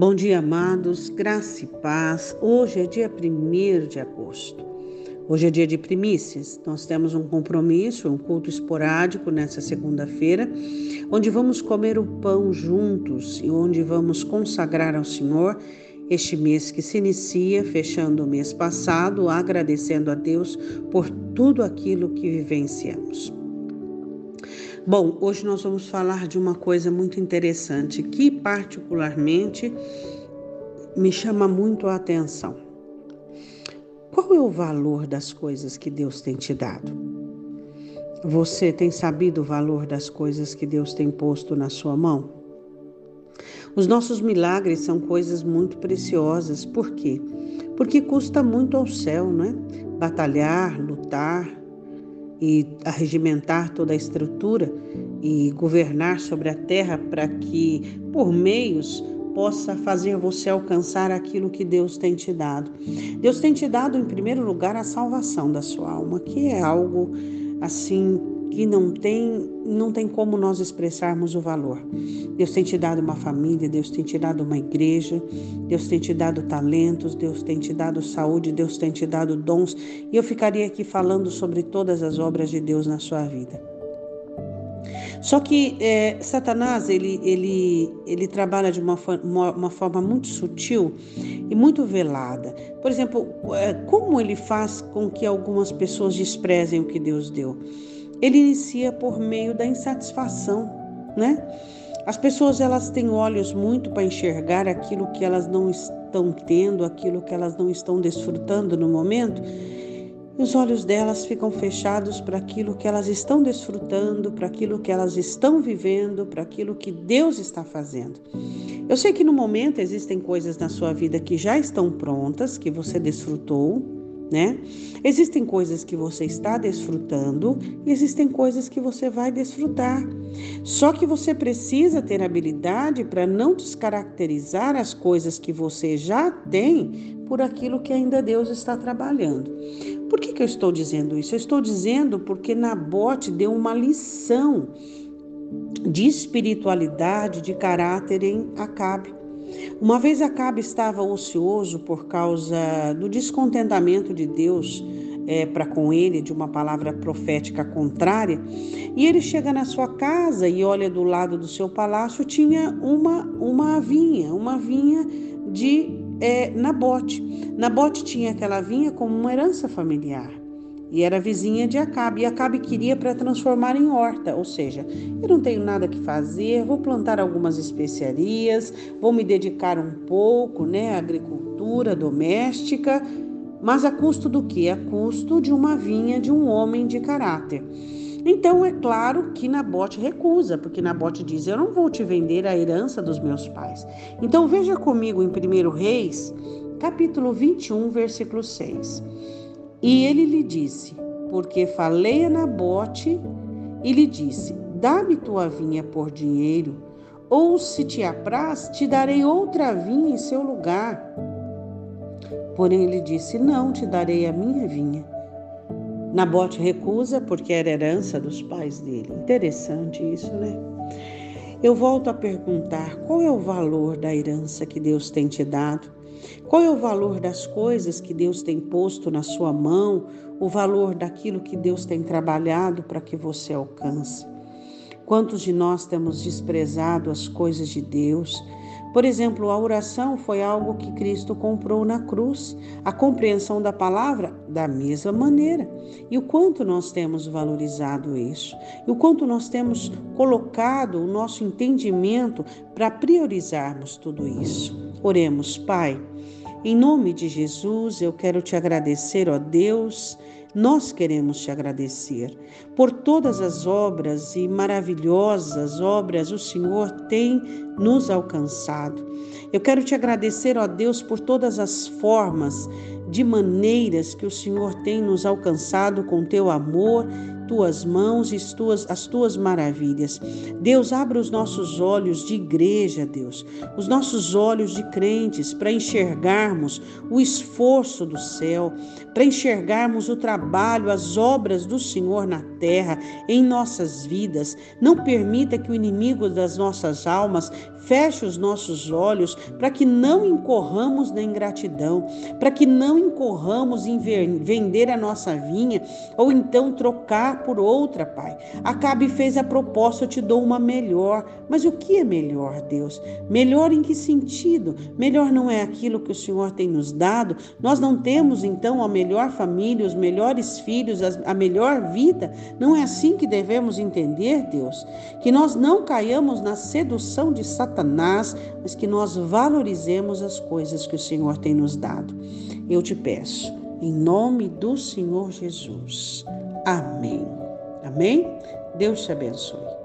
Bom dia, amados, graça e paz. Hoje é dia 1 de agosto. Hoje é dia de primícias. Nós temos um compromisso, um culto esporádico nessa segunda-feira, onde vamos comer o pão juntos e onde vamos consagrar ao Senhor este mês que se inicia, fechando o mês passado, agradecendo a Deus por tudo aquilo que vivenciamos. Bom, hoje nós vamos falar de uma coisa muito interessante que, particularmente, me chama muito a atenção. Qual é o valor das coisas que Deus tem te dado? Você tem sabido o valor das coisas que Deus tem posto na sua mão? Os nossos milagres são coisas muito preciosas. Por quê? Porque custa muito ao céu, não é? Batalhar, lutar, e arregimentar toda a estrutura e governar sobre a terra para que, por meios, possa fazer você alcançar aquilo que Deus tem te dado. Deus tem te dado, em primeiro lugar, a salvação da sua alma, que é algo assim que não tem, não tem como nós expressarmos o valor. Deus tem te dado uma família, Deus tem te dado uma igreja, Deus tem te dado talentos, Deus tem te dado saúde, Deus tem te dado dons. E eu ficaria aqui falando sobre todas as obras de Deus na sua vida. Só que é, Satanás ele, ele, ele trabalha de uma, uma, uma, forma muito sutil e muito velada. Por exemplo, é, como ele faz com que algumas pessoas desprezem o que Deus deu? Ele inicia por meio da insatisfação, né? As pessoas elas têm olhos muito para enxergar aquilo que elas não estão tendo, aquilo que elas não estão desfrutando no momento. E os olhos delas ficam fechados para aquilo que elas estão desfrutando, para aquilo que elas estão vivendo, para aquilo que Deus está fazendo. Eu sei que no momento existem coisas na sua vida que já estão prontas, que você desfrutou, né? Existem coisas que você está desfrutando e existem coisas que você vai desfrutar. Só que você precisa ter habilidade para não descaracterizar as coisas que você já tem por aquilo que ainda Deus está trabalhando. Por que, que eu estou dizendo isso? Eu estou dizendo porque Nabote deu uma lição de espiritualidade, de caráter em Acabe. Uma vez Acabe estava ocioso por causa do descontentamento de Deus é, para com ele, de uma palavra profética contrária, e ele chega na sua casa e olha do lado do seu palácio, tinha uma, uma vinha, uma vinha de é, Nabote. Nabote tinha aquela vinha como uma herança familiar e era vizinha de Acabe. E Acabe queria para transformar em horta, ou seja, eu não tenho nada que fazer, vou plantar algumas especiarias, vou me dedicar um pouco, né, à agricultura doméstica, mas a custo do que? A custo de uma vinha de um homem de caráter. Então é claro que Nabote recusa, porque Nabote diz: Eu não vou te vender a herança dos meus pais. Então veja comigo em 1 Reis, capítulo 21, versículo 6. E ele lhe disse: Porque falei a Nabote, e lhe disse: Dá-me tua vinha por dinheiro, ou se te apraz, te darei outra vinha em seu lugar. Porém ele disse: Não te darei a minha vinha. Nabote recusa porque era herança dos pais dele. Interessante isso, né? Eu volto a perguntar: qual é o valor da herança que Deus tem te dado? Qual é o valor das coisas que Deus tem posto na sua mão? O valor daquilo que Deus tem trabalhado para que você alcance? Quantos de nós temos desprezado as coisas de Deus? Por exemplo, a oração foi algo que Cristo comprou na cruz. A compreensão da palavra, da mesma maneira. E o quanto nós temos valorizado isso? E o quanto nós temos colocado o nosso entendimento para priorizarmos tudo isso? Oremos, Pai. Em nome de Jesus, eu quero te agradecer, ó Deus. Nós queremos te agradecer por todas as obras e maravilhosas obras o Senhor tem nos alcançado. Eu quero te agradecer, ó Deus, por todas as formas, de maneiras que o Senhor tem nos alcançado com teu amor tuas mãos e as tuas, as tuas maravilhas. Deus, abra os nossos olhos de igreja, Deus, os nossos olhos de crentes, para enxergarmos o esforço do céu, para enxergarmos o trabalho, as obras do Senhor na terra, em nossas vidas. Não permita que o inimigo das nossas almas feche os nossos olhos para que não incorramos na ingratidão, para que não incorramos em vender a nossa vinha ou então trocar por outra, Pai. Acabe fez a proposta, eu te dou uma melhor. Mas o que é melhor, Deus? Melhor em que sentido? Melhor não é aquilo que o Senhor tem nos dado? Nós não temos então a melhor família, os melhores filhos, a melhor vida? Não é assim que devemos entender, Deus? Que nós não caiamos na sedução de Satanás, mas que nós valorizemos as coisas que o Senhor tem nos dado. Eu te peço, em nome do Senhor Jesus. Amém. Amém? Deus te abençoe.